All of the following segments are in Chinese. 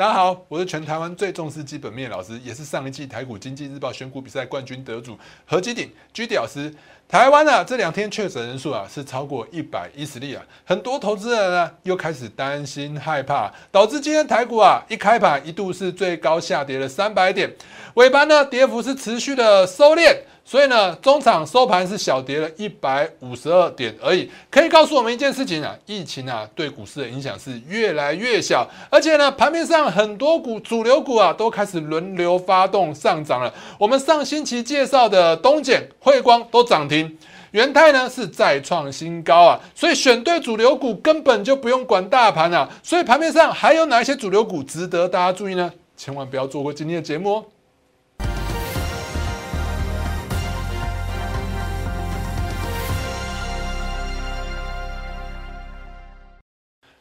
大家好，我是全台湾最重视基本面老师，也是上一季台股经济日报选股比赛冠军得主何基鼎居屌师。台湾啊，这两天确诊人数啊是超过一百一十例啊，很多投资人呢又开始担心害怕，导致今天台股啊一开盘一度是最高下跌了三百点，尾盘呢跌幅是持续的收敛。所以呢，中场收盘是小跌了一百五十二点而已，可以告诉我们一件事情啊，疫情啊对股市的影响是越来越小，而且呢，盘面上很多股主流股啊都开始轮流发动上涨了。我们上星期介绍的东碱、汇光都涨停，元泰呢是再创新高啊，所以选对主流股根本就不用管大盘啊。所以盘面上还有哪一些主流股值得大家注意呢？千万不要错过今天的节目哦。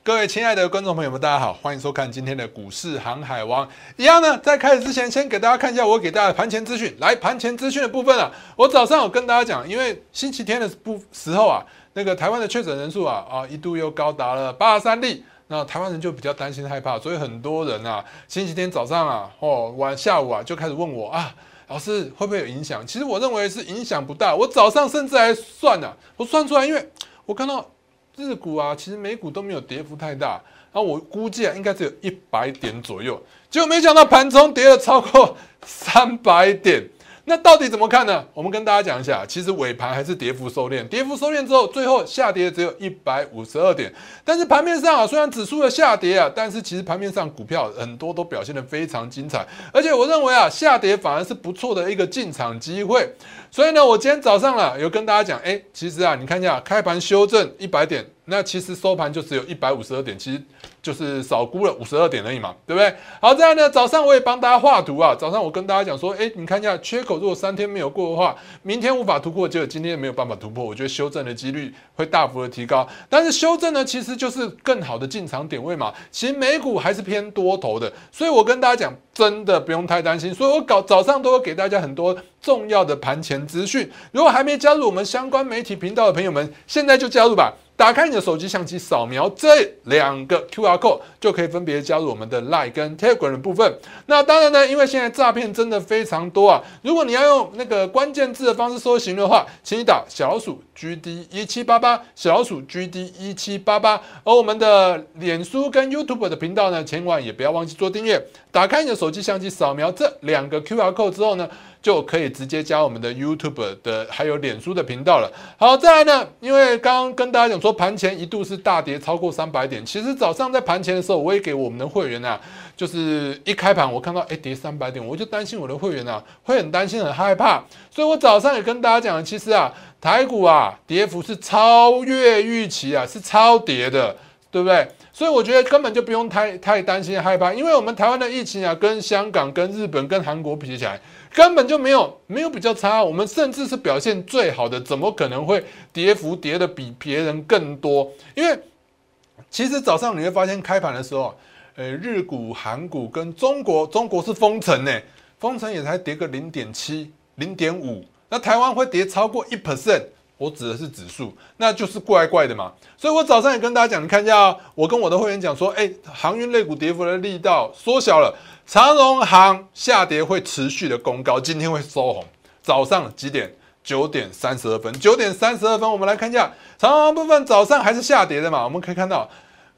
各位亲爱的观众朋友们，大家好，欢迎收看今天的股市航海王。一样呢，在开始之前，先给大家看一下我给大家的盘前资讯。来，盘前资讯的部分啊，我早上有跟大家讲，因为星期天的部时候啊，那个台湾的确诊人数啊啊一度又高达了八十三例，那台湾人就比较担心害怕，所以很多人啊，星期天早上啊哦晚下午啊就开始问我啊，老师会不会有影响？其实我认为是影响不大。我早上甚至还算了，我算出来，因为我看到。日股啊，其实美股都没有跌幅太大，那我估计啊，应该只有一百点左右，结果没想到盘中跌了超过三百点。那到底怎么看呢？我们跟大家讲一下，其实尾盘还是跌幅收敛，跌幅收敛之后，最后下跌只有一百五十二点。但是盘面上啊，虽然指数的下跌啊，但是其实盘面上股票很多都表现得非常精彩，而且我认为啊，下跌反而是不错的一个进场机会。所以呢，我今天早上啊有跟大家讲，哎，其实啊，你看一下开盘修正一百点。那其实收盘就只有一百五十二点，其实就是少估了五十二点而已嘛，对不对？好，这样呢，早上我也帮大家画图啊。早上我跟大家讲说，哎，你看一下缺口，如果三天没有过的话，明天无法突破，结果今天没有办法突破，我觉得修正的几率会大幅的提高。但是修正呢，其实就是更好的进场点位嘛。其实美股还是偏多头的，所以我跟大家讲，真的不用太担心。所以我搞早上都会给大家很多重要的盘前资讯。如果还没加入我们相关媒体频道的朋友们，现在就加入吧。打开你的手机相机，扫描这两个 QR code，就可以分别加入我们的 Line 跟 Telegram 的部分。那当然呢，因为现在诈骗真的非常多啊。如果你要用那个关键字的方式搜寻的话，请你打小老鼠 GD 一七八八，小老鼠 GD 一七八八。而我们的脸书跟 YouTube 的频道呢，千万也不要忘记做订阅。打开你的手机相机，扫描这两个 QR code 之后呢。就可以直接加我们的 YouTube 的，还有脸书的频道了。好，再来呢，因为刚刚跟大家讲说，盘前一度是大跌超过三百点。其实早上在盘前的时候，我也给我们的会员啊，就是一开盘我看到哎跌三百点，我就担心我的会员啊会很担心很害怕，所以我早上也跟大家讲，其实啊台股啊跌幅是超越预期啊，是超跌的，对不对？所以我觉得根本就不用太太担心害怕，因为我们台湾的疫情啊，跟香港、跟日本、跟韩国比起来。根本就没有没有比较差，我们甚至是表现最好的，怎么可能会跌幅跌的比别人更多？因为其实早上你会发现开盘的时候，呃，日股、韩股跟中国，中国是封城呢，封城也才跌个零点七、零点五，那台湾会跌超过一 percent，我指的是指数，那就是怪怪的嘛。所以我早上也跟大家讲，你看一下，我跟我的会员讲说，哎，航运类股跌幅的力道缩小了。长荣行下跌会持续的攻高，今天会收红。早上几点？九点三十二分。九点三十二分，我们来看一下长荣部分，早上还是下跌的嘛？我们可以看到，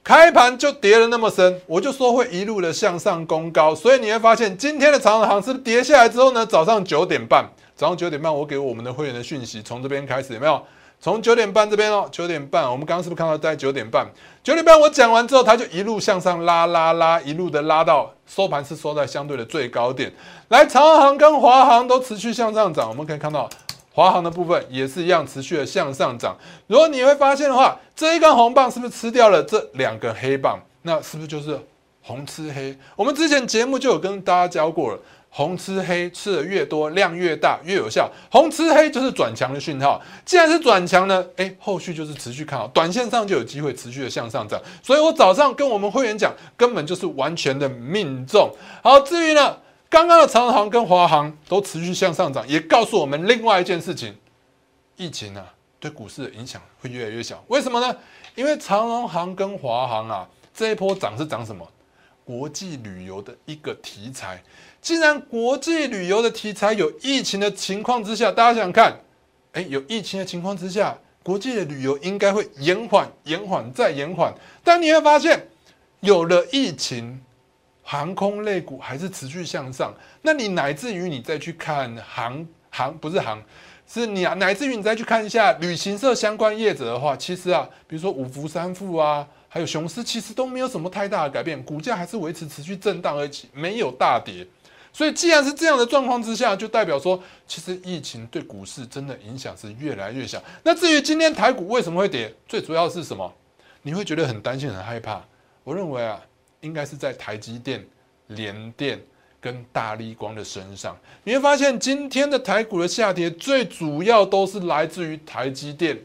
开盘就跌了那么深，我就说会一路的向上攻高。所以你会发现，今天的长荣行是跌下来之后呢，早上九点半，早上九点半，我给我们的会员的讯息，从这边开始有没有？从九点半这边哦，九点半，我们刚刚是不是看到在九点半？九点半我讲完之后，它就一路向上拉拉拉，一路的拉到收盘是收在相对的最高点。来，长航跟华航都持续向上涨，我们可以看到华航的部分也是一样持续的向上涨。如果你会发现的话，这一根红棒是不是吃掉了这两个黑棒？那是不是就是红吃黑？我们之前节目就有跟大家教过了。红吃黑吃的越多，量越大，越有效。红吃黑就是转强的讯号。既然是转强呢，诶，后续就是持续看好，短线上就有机会持续的向上涨。所以我早上跟我们会员讲，根本就是完全的命中。好，至于呢，刚刚的长航跟华航都持续向上涨，也告诉我们另外一件事情：疫情啊，对股市的影响会越来越小。为什么呢？因为长荣航跟华航啊，这一波涨是涨什么？国际旅游的一个题材。既然国际旅游的题材有疫情的情况之下，大家想看，哎，有疫情的情况之下，国际的旅游应该会延缓、延缓再延缓。但你会发现，有了疫情，航空类股还是持续向上。那你乃至于你再去看航航，不是航。是你啊，乃至于你再去看一下旅行社相关业者的话，其实啊，比如说五福三富啊，还有雄狮，其实都没有什么太大的改变，股价还是维持持续震荡而已，没有大跌。所以既然是这样的状况之下，就代表说，其实疫情对股市真的影响是越来越小。那至于今天台股为什么会跌，最主要是什么？你会觉得很担心、很害怕。我认为啊，应该是在台积电、联电。跟大力光的身上，你会发现今天的台股的下跌，最主要都是来自于台积电、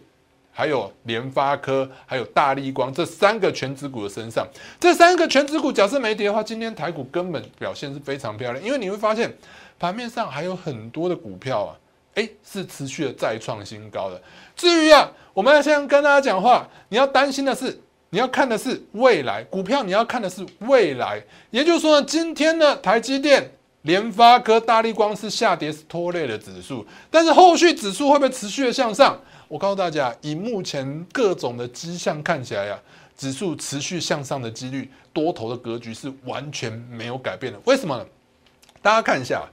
还有联发科、还有大力光这三个全指股的身上。这三个全指股假设没跌的话，今天台股根本表现是非常漂亮。因为你会发现盘面上还有很多的股票啊，诶，是持续的再创新高的。至于啊，我们要先跟大家讲话，你要担心的是。你要看的是未来股票，你要看的是未来，也就是说呢，今天呢，台积电、联发科、大力光是下跌，是拖累了指数，但是后续指数会不会持续的向上？我告诉大家，以目前各种的迹象看起来呀，指数持续向上的几率，多头的格局是完全没有改变的。为什么呢？大家看一下，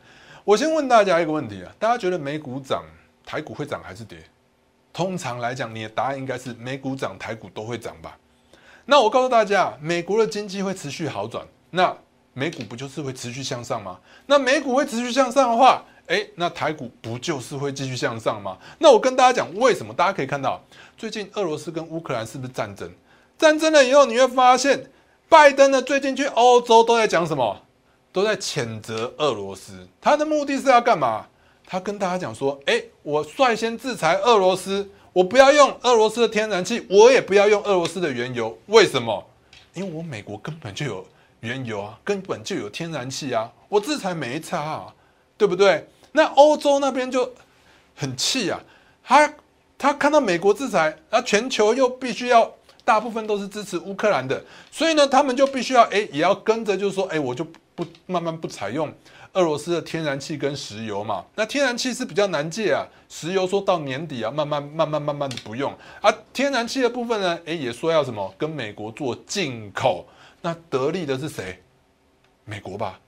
我先问大家一个问题啊，大家觉得美股涨，台股会涨还是跌？通常来讲，你的答案应该是美股涨，台股都会涨吧？那我告诉大家，美国的经济会持续好转，那美股不就是会持续向上吗？那美股会持续向上的话，诶，那台股不就是会继续向上吗？那我跟大家讲为什么？大家可以看到，最近俄罗斯跟乌克兰是不是战争？战争了以后，你会发现，拜登呢最近去欧洲都在讲什么？都在谴责俄罗斯。他的目的是要干嘛？他跟大家讲说，诶，我率先制裁俄罗斯。我不要用俄罗斯的天然气，我也不要用俄罗斯的原油。为什么？因为我美国根本就有原油啊，根本就有天然气啊，我制裁没差啊，对不对？那欧洲那边就很气啊，他他看到美国制裁，那全球又必须要大部分都是支持乌克兰的，所以呢，他们就必须要哎，也要跟着，就是说，哎，我就不慢慢不采用。俄罗斯的天然气跟石油嘛，那天然气是比较难借啊，石油说到年底啊，慢慢慢慢慢慢的不用啊，天然气的部分呢，诶，也说要什么跟美国做进口，那得利的是谁？美国吧，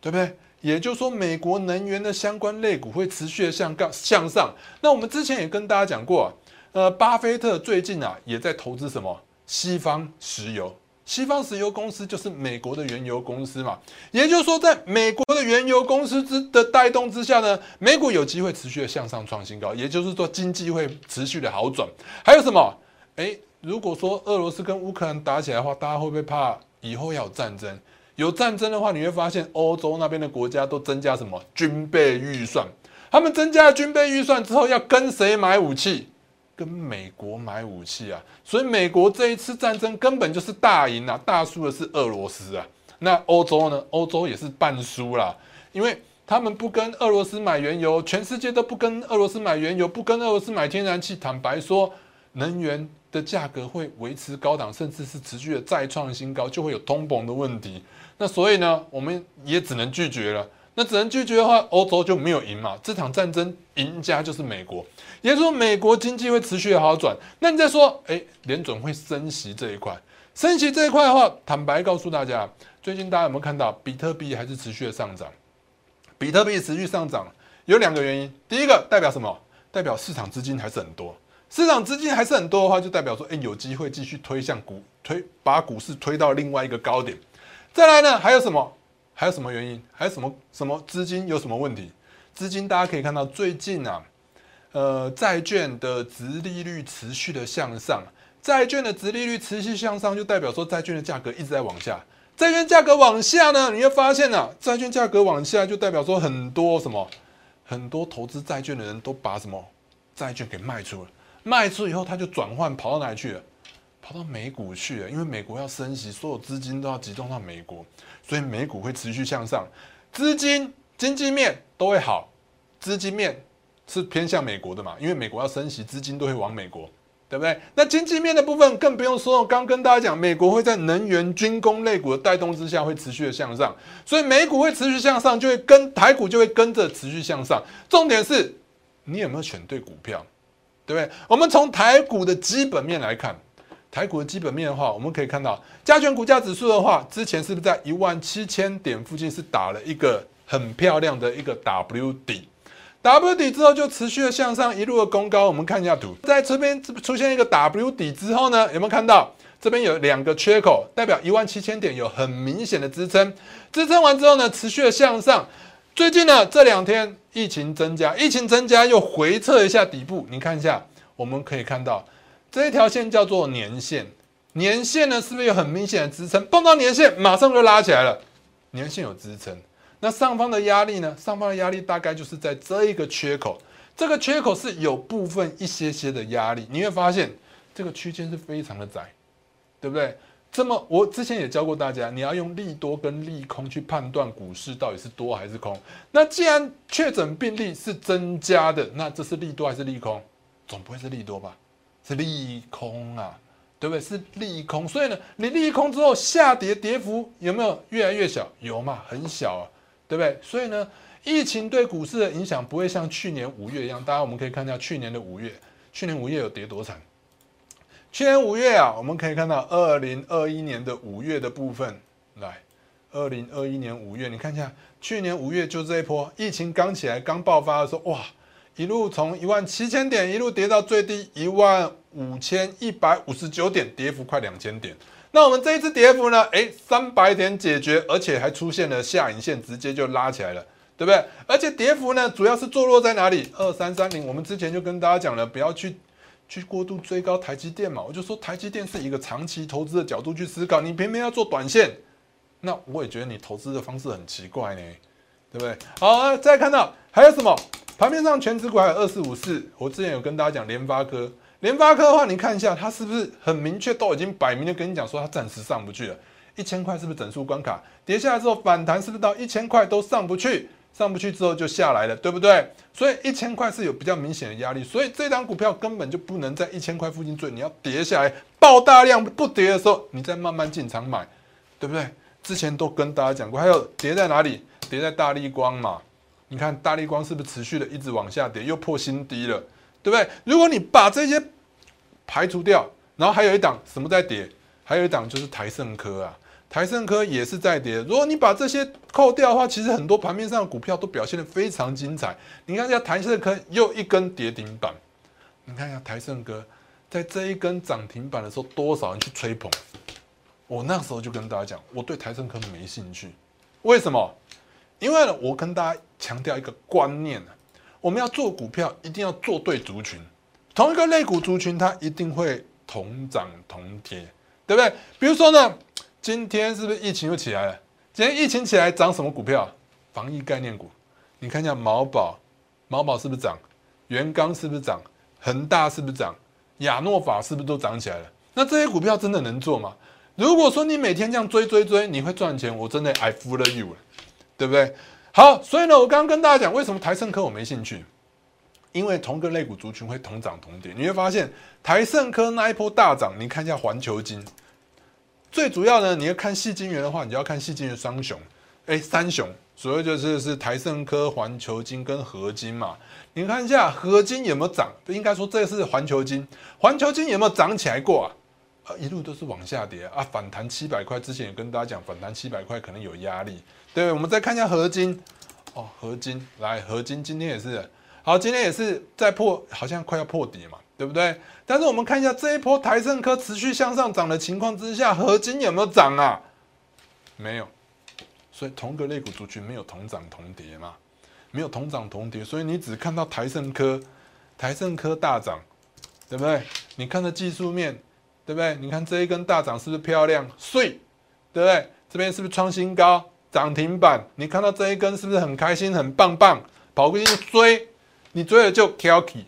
对不对？也就是说，美国能源的相关类股会持续的向杠向上。那我们之前也跟大家讲过，呃，巴菲特最近啊也在投资什么西方石油。西方石油公司就是美国的原油公司嘛，也就是说，在美国的原油公司之的带动之下呢，美股有机会持续的向上创新高，也就是说，经济会持续的好转。还有什么？诶，如果说俄罗斯跟乌克兰打起来的话，大家会不会怕以后要有战争？有战争的话，你会发现欧洲那边的国家都增加什么军备预算？他们增加了军备预算之后，要跟谁买武器？跟美国买武器啊，所以美国这一次战争根本就是大赢啊，大输的是俄罗斯啊。那欧洲呢？欧洲也是半输啦，因为他们不跟俄罗斯买原油，全世界都不跟俄罗斯买原油，不跟俄罗斯买天然气。坦白说，能源的价格会维持高档，甚至是持续的再创新高，就会有通膨的问题。那所以呢，我们也只能拒绝了。那只能拒绝的话，欧洲就没有赢嘛。这场战争赢家就是美国，也就是说美国经济会持续的好转。那你再说，哎，联准会升息这一块，升息这一块的话，坦白告诉大家，最近大家有没有看到比特币还是持续的上涨？比特币持续上涨有两个原因，第一个代表什么？代表市场资金还是很多。市场资金还是很多的话，就代表说，哎，有机会继续推向股推，把股市推到另外一个高点。再来呢，还有什么？还有什么原因？还有什么什么资金有什么问题？资金大家可以看到，最近啊，呃，债券的值利率持续的向上，债券的值利率持续向上，就代表说债券的价格一直在往下。债券价格往下呢，你会发现呢，债券价格往下就代表说很多什么，很多投资债券的人都把什么债券给卖出了，卖出以后他就转换跑到哪里去了？跑到美股去了，因为美国要升息，所有资金都要集中到美国。所以美股会持续向上，资金经济面都会好，资金面是偏向美国的嘛？因为美国要升息，资金都会往美国。对不对？那经济面的部分更不用说，刚跟大家讲，美国会在能源、军工类股的带动之下，会持续的向上，所以美股会持续向上，就会跟台股就会跟着持续向上。重点是，你有没有选对股票，对不对？我们从台股的基本面来看，台股的基本面的话，我们可以看到，加权股价指数的话，之前是不是在一万七千点附近是打了一个很漂亮的一个 W 底？W 底之后就持续的向上，一路的攻高。我们看一下图，在这边出现一个 W 底之后呢，有没有看到这边有两个缺口，代表一万七千点有很明显的支撑。支撑完之后呢，持续的向上。最近呢这两天疫情增加，疫情增加又回撤一下底部。你看一下，我们可以看到这一条线叫做年线，年线呢是不是有很明显的支撑？碰到年线马上就拉起来了，年线有支撑。那上方的压力呢？上方的压力大概就是在这一个缺口，这个缺口是有部分一些些的压力，你会发现这个区间是非常的窄，对不对？这么我之前也教过大家，你要用利多跟利空去判断股市到底是多还是空。那既然确诊病例是增加的，那这是利多还是利空？总不会是利多吧？是利空啊，对不对？是利空。所以呢，你利空之后下跌跌幅有没有越来越小？有嘛？很小啊。对不对？所以呢，疫情对股市的影响不会像去年五月一样。大家我们可以看一下去年的五月，去年五月有跌多惨？去年五月啊，我们可以看到二零二一年的五月的部分，来，二零二一年五月，你看一下，去年五月就这一波疫情刚起来、刚爆发的时候，哇，一路从一万七千点一路跌到最低一万五千一百五十九点，跌幅快两千点。那我们这一次跌幅呢？哎，三百点解决，而且还出现了下影线，直接就拉起来了，对不对？而且跌幅呢，主要是坐落在哪里？二三三零。我们之前就跟大家讲了，不要去去过度追高台积电嘛。我就说台积电是一个长期投资的角度去思考，你偏偏要做短线，那我也觉得你投资的方式很奇怪呢，对不对？好，再看到还有什么？盘面上全指股还有二四五四，我之前有跟大家讲联发科。联发科的话，你看一下，它是不是很明确，都已经摆明的跟你讲说，它暂时上不去了。一千块是不是整数关卡？跌下来之后反弹，是不是到一千块都上不去？上不去之后就下来了，对不对？所以一千块是有比较明显的压力，所以这张股票根本就不能在一千块附近追，你要跌下来爆大量不跌的时候，你再慢慢进场买，对不对？之前都跟大家讲过，还有跌在哪里？跌在大力光嘛？你看大力光是不是持续的一直往下跌，又破新低了？对不对？如果你把这些排除掉，然后还有一档什么在跌？还有一档就是台盛科啊，台盛科也是在跌。如果你把这些扣掉的话，其实很多盘面上的股票都表现的非常精彩。你看一下台盛科又一根跌停板，你看一下台盛科在这一根涨停板的时候，多少人去吹捧？我那时候就跟大家讲，我对台盛科没兴趣。为什么？因为呢，我跟大家强调一个观念呢。我们要做股票，一定要做对族群。同一个类股族群，它一定会同涨同跌，对不对？比如说呢，今天是不是疫情又起来了？今天疫情起来涨什么股票？防疫概念股。你看一下毛宝，毛宝是不是涨？元刚是不是涨？恒大是不是涨？亚诺法是不是都涨起来了？那这些股票真的能做吗？如果说你每天这样追追追，你会赚钱？我真的 I fool you 了，对不对？好，所以呢，我刚刚跟大家讲，为什么台盛科我没兴趣？因为同个类股族群会同涨同跌，你会发现台盛科那一波大涨，你看一下环球金，最主要呢，你要看细金元的话，你就要看细金元双雄，哎，三雄，主要就是是台盛科、环球金跟合金嘛。你看一下合金有没有涨？应该说这是环球金，环球金有没有涨起来过啊？一路都是往下跌啊，反弹七百块，之前也跟大家讲，反弹七百块可能有压力。对，我们再看一下合金，哦，合金来，合金今天也是好，今天也是在破，好像快要破底嘛，对不对？但是我们看一下这一波台盛科持续向上涨的情况之下，合金有没有涨啊？没有，所以同个类股族群没有同涨同跌嘛，没有同涨同跌，所以你只看到台盛科，台盛科大涨，对不对？你看的技术面，对不对？你看这一根大涨是不是漂亮？碎，对不对？这边是不是创新高？涨停板，你看到这一根是不是很开心、很棒棒？跑过去追，你追了就 k k y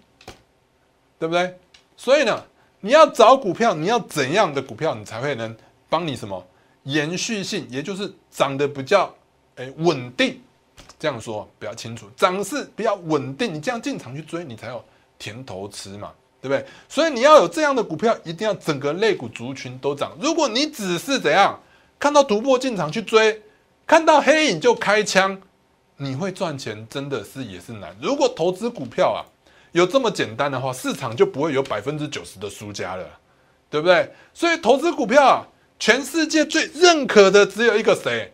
对不对？所以呢，你要找股票，你要怎样的股票，你才会能帮你什么延续性，也就是涨得比较哎稳定。这样说比较清楚，涨势比较稳定，你这样进场去追，你才有甜头吃嘛，对不对？所以你要有这样的股票，一定要整个类股族群都涨。如果你只是怎样看到突破进场去追，看到黑影就开枪，你会赚钱真的是也是难。如果投资股票啊有这么简单的话，市场就不会有百分之九十的输家了，对不对？所以投资股票啊，全世界最认可的只有一个谁？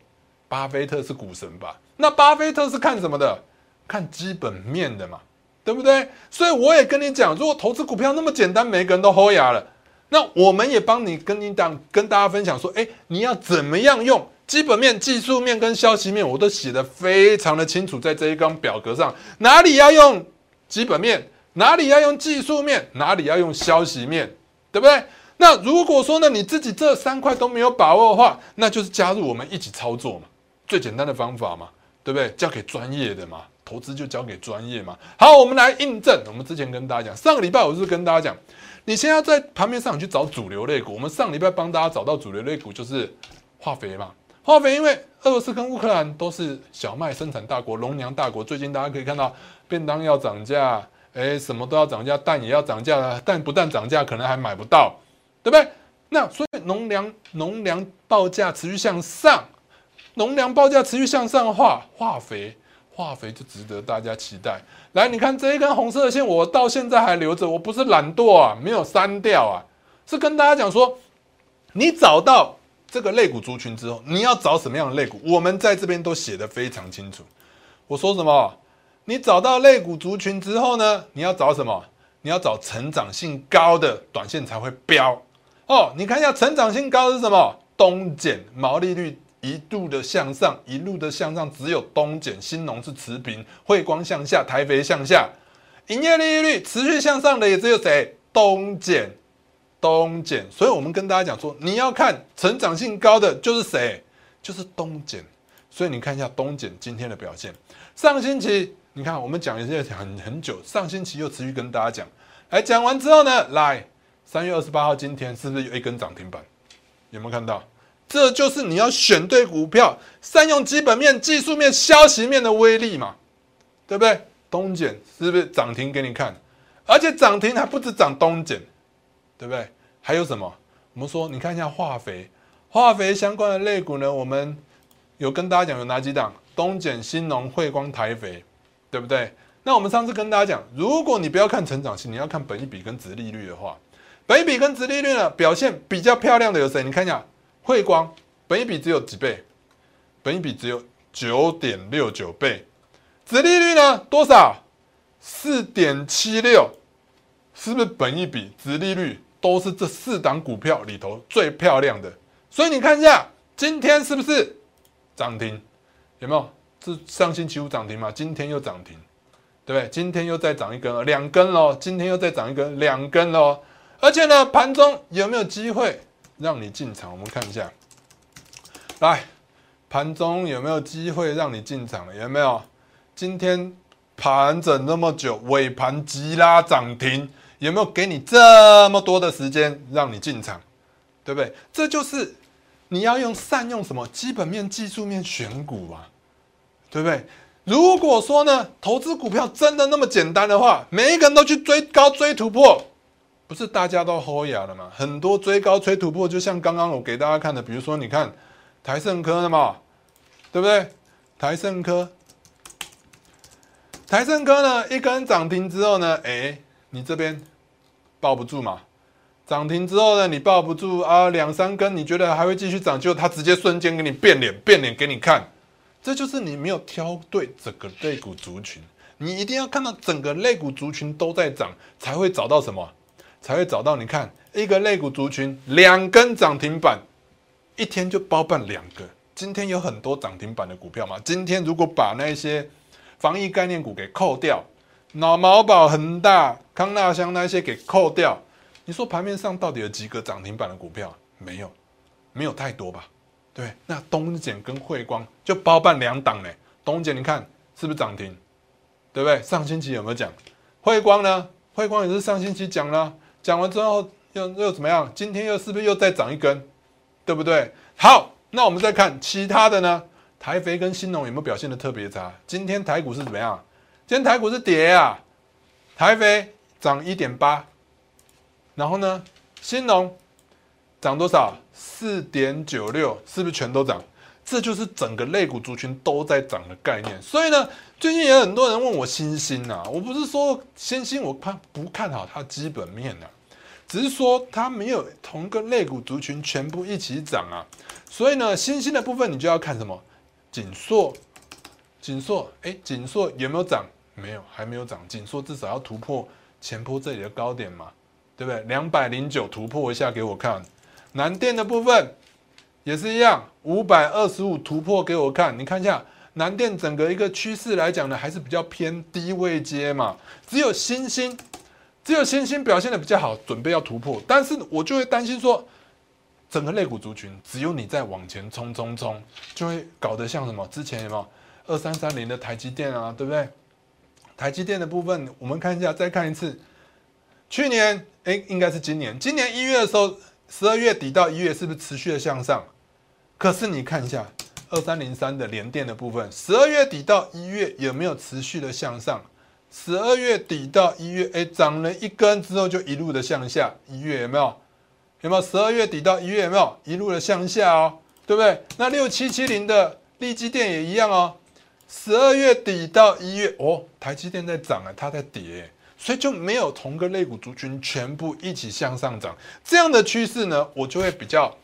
巴菲特是股神吧？那巴菲特是看什么的？看基本面的嘛，对不对？所以我也跟你讲，如果投资股票那么简单，每个人都豁牙了，那我们也帮你跟你讲，跟大家分享说，哎，你要怎么样用基本面、技术面跟消息面，我都写的非常的清楚，在这一张表格上，哪里要用基本面，哪里要用技术面，哪里要用消息面，对不对？那如果说呢，你自己这三块都没有把握的话，那就是加入我们一起操作嘛，最简单的方法嘛。对不对？交给专业的嘛，投资就交给专业嘛。好，我们来印证。我们之前跟大家讲，上个礼拜我是跟大家讲，你现在在盘面上去找主流类股。我们上礼拜帮大家找到主流类股就是化肥嘛。化肥因为俄罗斯跟乌克兰都是小麦生产大国、农粮大国，最近大家可以看到便当要涨价，哎，什么都要涨价，蛋也要涨价了，但不但涨价，可能还买不到，对不对？那所以农粮农粮报价持续向上。农粮报价持续向上的话，化肥化肥就值得大家期待。来，你看这一根红色的线，我到现在还留着，我不是懒惰啊，没有删掉啊，是跟大家讲说，你找到这个肋骨族群之后，你要找什么样的肋骨？我们在这边都写的非常清楚。我说什么？你找到肋骨族群之后呢？你要找什么？你要找成长性高的短线才会飙哦。你看一下成长性高是什么？东碱毛利率。一度的向上，一路的向上，只有东碱、新农是持平，汇光向下，台肥向下，营业利率持续向上的也只有谁？东碱，东碱。所以我们跟大家讲说，你要看成长性高的就是谁？就是东碱。所以你看一下东碱今天的表现。上星期你看我们讲一些很很久，上星期又持续跟大家讲，来讲完之后呢，来三月二十八号今天是不是有一根涨停板？有没有看到？这就是你要选对股票，善用基本面、技术面、消息面的威力嘛，对不对？东碱是不是涨停给你看？而且涨停还不止涨东碱，对不对？还有什么？我们说，你看一下化肥，化肥相关的类股呢？我们有跟大家讲有哪几档？东碱、新农、汇光、台肥，对不对？那我们上次跟大家讲，如果你不要看成长性，你要看本益比跟值利率的话，本益比跟值利率呢表现比较漂亮的有谁？你看一下。汇光，本一比只有几倍？本一比只有九点六九倍，殖利率呢？多少？四点七六，是不是本一比、殖利率都是这四档股票里头最漂亮的？所以你看一下，今天是不是涨停？有没有？是上星期五涨停嘛？今天又涨停，对不对？今天又再涨一根，两根喽。今天又再涨一根，两根喽。而且呢，盘中有没有机会？让你进场，我们看一下，来盘中有没有机会让你进场？有没有？今天盘整那么久，尾盘急拉涨停，有没有给你这么多的时间让你进场？对不对？这就是你要用善用什么基本面、技术面选股啊，对不对？如果说呢，投资股票真的那么简单的话，每一个人都去追高、追突破。不是大家都豁牙了吗？很多追高、追突破，就像刚刚我给大家看的，比如说你看台盛科的嘛，对不对？台盛科，台盛科呢，一根涨停之后呢，哎，你这边抱不住嘛？涨停之后呢，你抱不住啊，两三根，你觉得还会继续涨？就它直接瞬间给你变脸，变脸给你看，这就是你没有挑对整个肋骨族群，你一定要看到整个肋骨族群都在涨，才会找到什么？才会找到你看一个肋骨族群两根涨停板，一天就包办两个。今天有很多涨停板的股票嘛？今天如果把那些防疫概念股给扣掉，脑毛宝、恒大、康纳香那些给扣掉，你说盘面上到底有几个涨停板的股票？没有，没有太多吧？对，那东碱跟汇光就包办两档呢。东碱你看是不是涨停？对不对？上星期有没有讲？汇光呢？汇光也是上星期讲了。讲完之后又又怎么样？今天又是不是又再涨一根，对不对？好，那我们再看其他的呢？台肥跟新农有没有表现的特别差？今天台股是怎么样？今天台股是跌啊，台肥涨一点八，然后呢，新农涨多少？四点九六，是不是全都涨？这就是整个肋骨族群都在涨的概念。所以呢，最近也有很多人问我新星啊，我不是说新星我看不看好它基本面啊，只是说它没有同个肋骨族群全部一起涨啊。所以呢，新星的部分你就要看什么？锦硕，锦硕，哎，锦硕有没有涨？没有，还没有涨。锦硕至少要突破前坡这里的高点嘛，对不对？两百零九突破一下给我看。南电的部分也是一样，五百二十五突破给我看。你看一下南电整个一个趋势来讲呢，还是比较偏低位接嘛。只有新兴，只有新兴表现的比较好，准备要突破。但是我就会担心说，整个肋骨族群只有你在往前冲冲冲，就会搞得像什么？之前有没有二三三零的台积电啊？对不对？台积电的部分，我们看一下，再看一次。去年，哎，应该是今年，今年一月的时候。十二月底到一月是不是持续的向上？可是你看一下二三零三的连电的部分，十二月底到一月有没有持续的向上？十二月底到一月，哎，涨了一根之后就一路的向下。一月有没有？有没有？十二月底到一月有没有一路的向下哦？对不对？那六七七零的利基电也一样哦。十二月底到一月，哦，台积电在涨啊，它在跌。所以就没有同个类股族群全部一起向上涨这样的趋势呢，我就会比较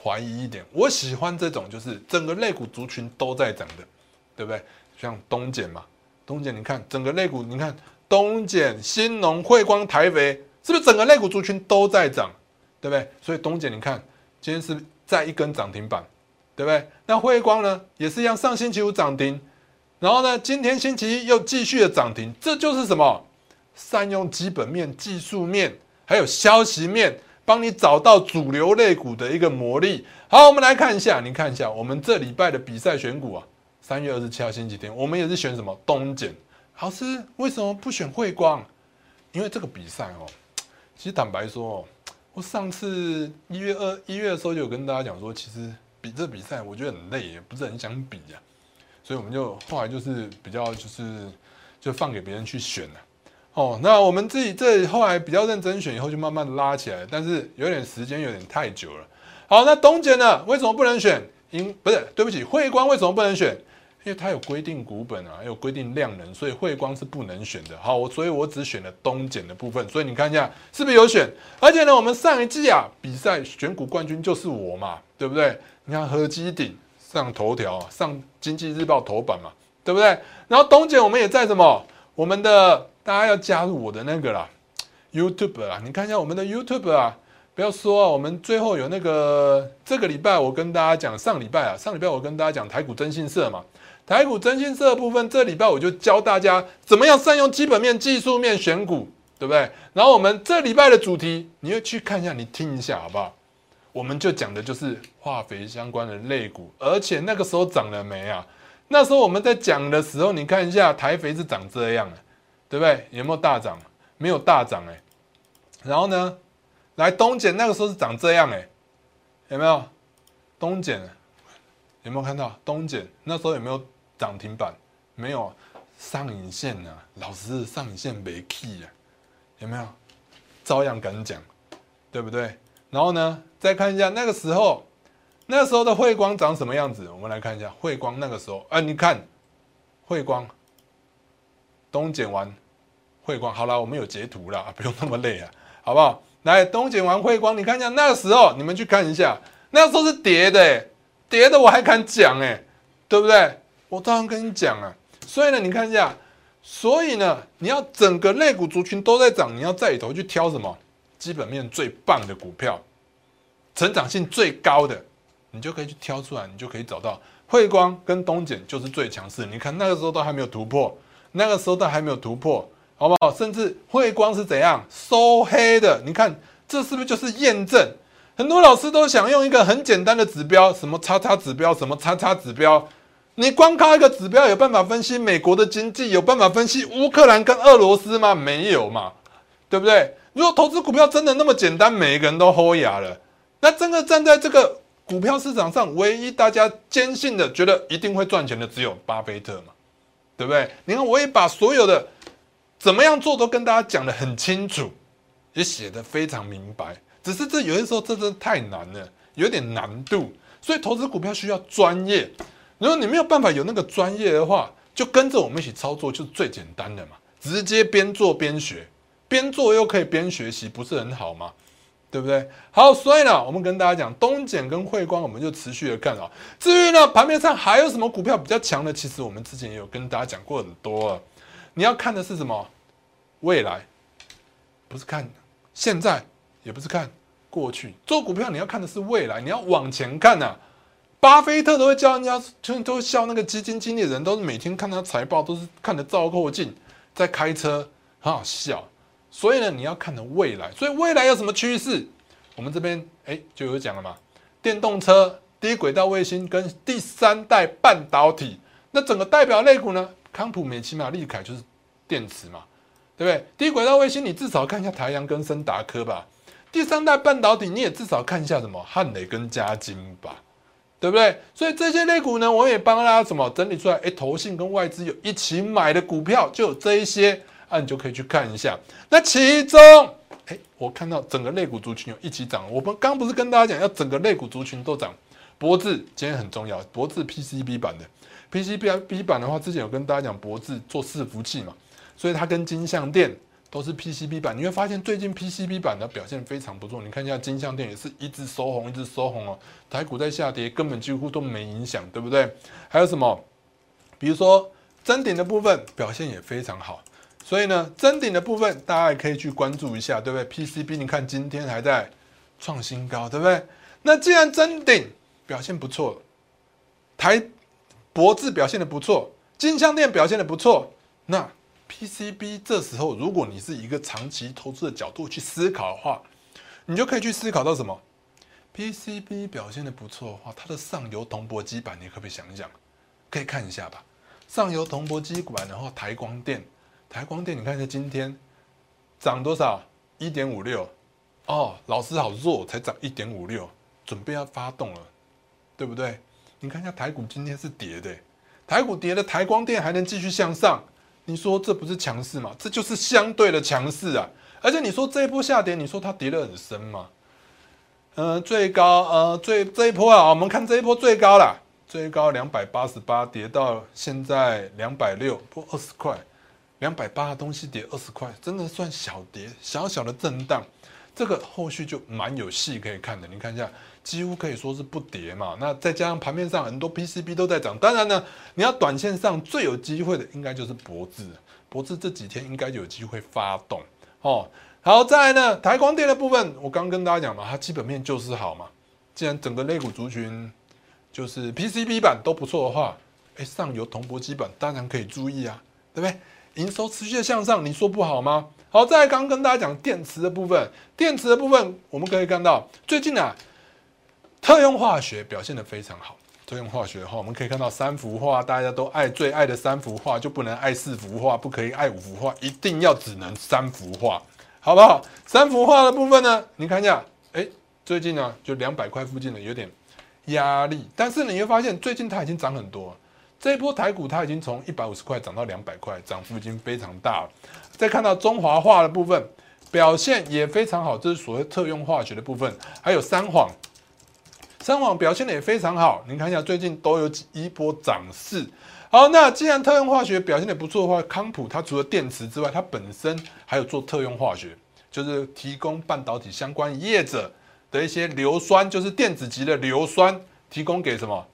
怀疑一点。我喜欢这种就是整个类股族群都在涨的，对不对？像东碱嘛，东碱你看整个类股，你看东碱、新农、汇光、台肥，是不是整个类股族群都在涨，对不对？所以东碱你看今天是在一根涨停板，对不对？那汇光呢也是一样，上星期五涨停，然后呢今天星期一又继续的涨停，这就是什么？善用基本面、技术面，还有消息面，帮你找到主流类股的一个魔力。好，我们来看一下，你看一下我们这礼拜的比赛选股啊。三月二十七号星期天，我们也是选什么东碱。老师为什么不选汇光？因为这个比赛哦，其实坦白说哦，我上次一月二一月的时候就有跟大家讲说，其实比这比赛我觉得很累，也不是很想比呀。所以我们就后来就是比较就是就放给别人去选了。哦，那我们自己这后来比较认真选以后，就慢慢的拉起来，但是有点时间有点太久了。好，那东碱呢？为什么不能选？因不是，对不起，汇光为什么不能选？因为它有规定股本啊，有规定量能，所以汇光是不能选的。好，我所以我只选了东碱的部分。所以你看一下是不是有选？而且呢，我们上一季啊比赛选股冠军就是我嘛，对不对？你看合基鼎上头条，上经济日报头版嘛，对不对？然后东姐我们也在什么？我们的。大家要加入我的那个啦，YouTube 啊，你看一下我们的 YouTube 啊，不要说啊，我们最后有那个这个礼拜我跟大家讲，上礼拜啊，上礼拜我跟大家讲台股征信社嘛，台股征信社部分，这礼拜我就教大家怎么样善用基本面、技术面选股，对不对？然后我们这礼拜的主题，你要去看一下，你听一下好不好？我们就讲的就是化肥相关的类股，而且那个时候涨了没啊？那时候我们在讲的时候，你看一下台肥是长这样的。对不对？有没有大涨？没有大涨哎。然后呢，来东碱那个时候是长这样哎，有没有？东碱有没有看到？东碱那时候有没有涨停板？没有，上影线呢？老师上影线没 key 啊？有没有？照样敢讲，对不对？然后呢，再看一下那个时候，那时候的汇光长什么样子？我们来看一下汇光那个时候，哎，你看汇光。东剪完汇光，好了，我们有截图了，不用那么累啊，好不好？来，东剪完汇光，你看一下那个时候，你们去看一下，那时候是叠的，叠的我还敢讲哎，对不对？我当然跟你讲啊。所以呢，你看一下，所以呢，你要整个类股族群都在涨，你要在里头去挑什么基本面最棒的股票，成长性最高的，你就可以去挑出来，你就可以找到汇光跟东剪就是最强势。你看那个时候都还没有突破。那个时候都还没有突破，好不好？甚至汇光是怎样收黑的？你看这是不是就是验证？很多老师都想用一个很简单的指标，什么叉叉指标，什么叉叉指标。你光靠一个指标有办法分析美国的经济，有办法分析乌克兰跟俄罗斯吗？没有嘛，对不对？如果投资股票真的那么简单，每一个人都豁牙了，那真的站在这个股票市场上，唯一大家坚信的，觉得一定会赚钱的，只有巴菲特嘛。对不对？你看，我也把所有的怎么样做都跟大家讲的很清楚，也写得非常明白。只是这有些时候这真的太难了，有点难度。所以投资股票需要专业。如果你没有办法有那个专业的话，就跟着我们一起操作，就是最简单的嘛。直接边做边学，边做又可以边学习，不是很好吗？对不对？好，所以呢，我们跟大家讲，东碱跟汇光，我们就持续的看啊。至于呢，盘面上还有什么股票比较强的？其实我们之前也有跟大家讲过很多。你要看的是什么？未来，不是看现在，也不是看过去。做股票你要看的是未来，你要往前看呐。巴菲特都会教人家，就都笑那个基金经理人，都是每天看他财报，都是看的照后镜，在开车，很好笑。所以呢，你要看的未来，所以未来有什么趋势？我们这边哎就有讲了嘛，电动车、低轨道卫星跟第三代半导体。那整个代表类股呢，康普、美奇玛、利凯就是电池嘛，对不对？低轨道卫星你至少看一下台阳跟森达科吧。第三代半导体你也至少看一下什么汉磊跟嘉金吧，对不对？所以这些类股呢，我也帮大家什么整理出来，哎，投信跟外资有一起买的股票就有这一些。啊，你就可以去看一下。那其中，哎，我看到整个肋骨族群有一起涨。我们刚不是跟大家讲，要整个肋骨族群都涨。博智今天很重要，博智 PCB 版的 PCB 版的话，之前有跟大家讲，博智做伺服器嘛，所以它跟金相电都是 PCB 版。你会发现最近 PCB 版的表现非常不错。你看一下金相电也是一直收红，一直收红哦。台股在下跌，根本几乎都没影响，对不对？还有什么？比如说真顶的部分表现也非常好。所以呢，真顶的部分大家也可以去关注一下，对不对？PCB 你看今天还在创新高，对不对？那既然真顶表现不错，台博智表现的不错，金相店表现的不错，那 PCB 这时候如果你是一个长期投资的角度去思考的话，你就可以去思考到什么？PCB 表现的不错的话，它的上游铜箔基板你可不可以想一想？可以看一下吧。上游铜箔基板的话，台光电。台光电，你看一下今天涨多少？一点五六哦，老师好弱，才涨一点五六，准备要发动了，对不对？你看一下台股今天是跌的，台股跌了，台光电还能继续向上，你说这不是强势吗？这就是相对的强势啊！而且你说这一波下跌，你说它跌得很深吗？嗯，最高呃最这一波啊，我们看这一波最高了，最高两百八十八，跌到现在两百六，不二十块。两百八的东西跌二十块，真的算小跌，小小的震荡，这个后续就蛮有戏可以看的。你看一下，几乎可以说是不跌嘛。那再加上盘面上很多 PCB 都在涨，当然呢，你要短线上最有机会的应该就是博智，博智这几天应该有机会发动哦。好，再来呢，台光电的部分，我刚跟大家讲嘛，它基本面就是好嘛。既然整个类股族群就是 PCB 板都不错的话，哎，上游铜箔基板当然可以注意啊，对不对？营收持续的向上，你说不好吗？好，在刚跟大家讲电池的部分，电池的部分我们可以看到，最近啊，特用化学表现的非常好。特用化学的话，我们可以看到三幅画，大家都爱最爱的三幅画，就不能爱四幅画，不可以爱五幅画，一定要只能三幅画，好不好？三幅画的部分呢，你看一下，哎，最近呢就两百块附近的有点压力，但是你会发现最近它已经涨很多。这一波台股它已经从一百五十块涨到两百块，涨幅已经非常大了。再看到中华化的部分表现也非常好，这是所谓特用化学的部分。还有三晃，三晃表现的也非常好。您看一下，最近都有一波涨势。好，那既然特用化学表现的不错的话，康普它除了电池之外，它本身还有做特用化学，就是提供半导体相关业者的一些硫酸，就是电子级的硫酸，提供给什么？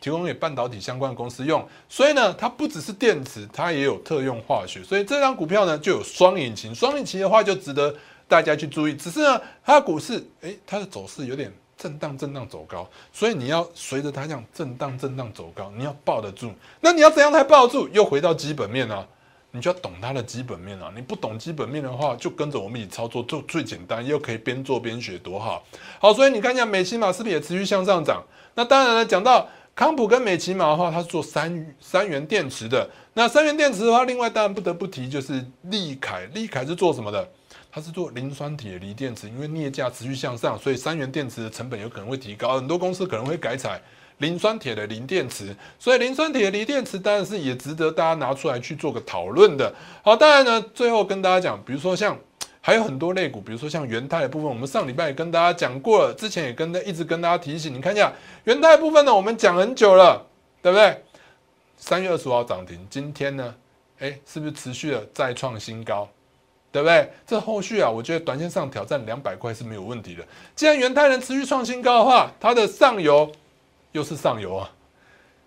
提供给半导体相关的公司用，所以呢，它不只是电池，它也有特用化学，所以这张股票呢就有双引擎。双引擎的话就值得大家去注意。只是呢，它的股市，诶，它的走势有点震荡，震荡走高，所以你要随着它这样震荡，震荡走高，你要抱得住。那你要怎样才抱得住？又回到基本面啊，你就要懂它的基本面啊。你不懂基本面的话，就跟着我们一起操作，就最简单，又可以边做边学，多好。好，所以你看一下美西马是不是也持续向上涨？那当然了，讲到。康普跟美奇玛的话，它是做三三元电池的。那三元电池的话，另外当然不得不提就是利凯。利凯是做什么的？它是做磷酸铁锂电池。因为镍价持续向上，所以三元电池的成本有可能会提高，很多公司可能会改采磷酸铁的磷电池。所以磷酸铁锂电池当然是也值得大家拿出来去做个讨论的。好，当然呢，最后跟大家讲，比如说像还有很多类股，比如说像元泰的部分，我们上礼拜也跟大家讲过了，之前也跟一直跟大家提醒，你看一下元泰部分呢，我们讲很久了，对不对？三月二十五号涨停，今天呢，哎，是不是持续的再创新高？对不对？这后续啊，我觉得短线上挑战两百块是没有问题的。既然元泰能持续创新高的话，它的上游又是上游啊，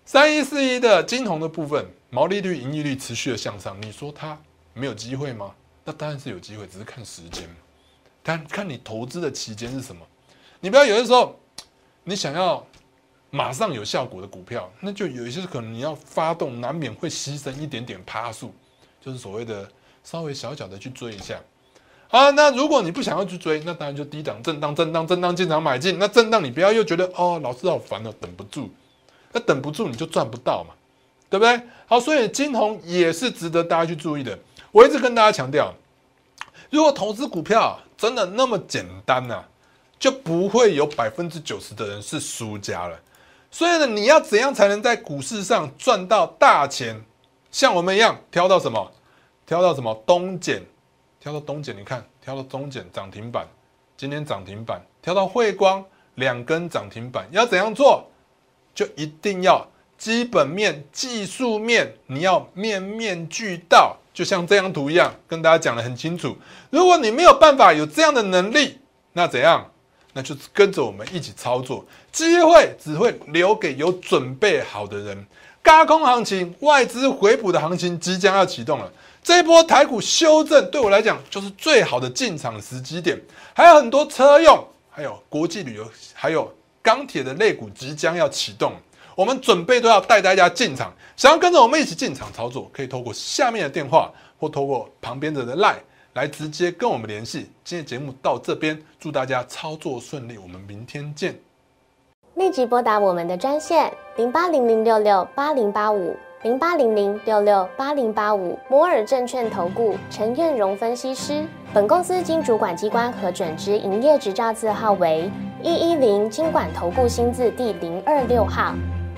三一四一的金红的部分，毛利率、盈利率持续的向上，你说它没有机会吗？那当然是有机会，只是看时间，看看你投资的期间是什么。你不要有的时候，你想要马上有效果的股票，那就有一些可能你要发动，难免会牺牲一点点趴数，就是所谓的稍微小小的去追一下。啊，那如果你不想要去追，那当然就低档震荡、震荡、震荡进场买进。那震荡你不要又觉得哦，老师好烦哦，等不住。那等不住你就赚不到嘛，对不对？好，所以金红也是值得大家去注意的。我一直跟大家强调，如果投资股票真的那么简单呢，就不会有百分之九十的人是输家了。所以呢，你要怎样才能在股市上赚到大钱？像我们一样挑到什么？挑到什么？东碱，挑到东碱，你看，挑到东碱涨停板，今天涨停板，挑到汇光两根涨停板，要怎样做？就一定要基本面、技术面，你要面面俱到。就像这张图一样，跟大家讲的很清楚。如果你没有办法有这样的能力，那怎样？那就跟着我们一起操作。机会只会留给有准备好的人。高空行情、外资回补的行情即将要启动了。这一波台股修正，对我来讲就是最好的进场时机点。还有很多车用，还有国际旅游，还有钢铁的肋骨即将要启动。我们准备都要带大家进场，想要跟着我们一起进场操作，可以透过下面的电话或透过旁边的的 line 来直接跟我们联系。今天节目到这边，祝大家操作顺利，我们明天见。立即拨打我们的专线零八零零六六八零八五零八零零六六八零八五摩尔证券投顾陈彦荣分析师。本公司经主管机关核准之营业执照字号为一一零金管投顾新字第零二六号。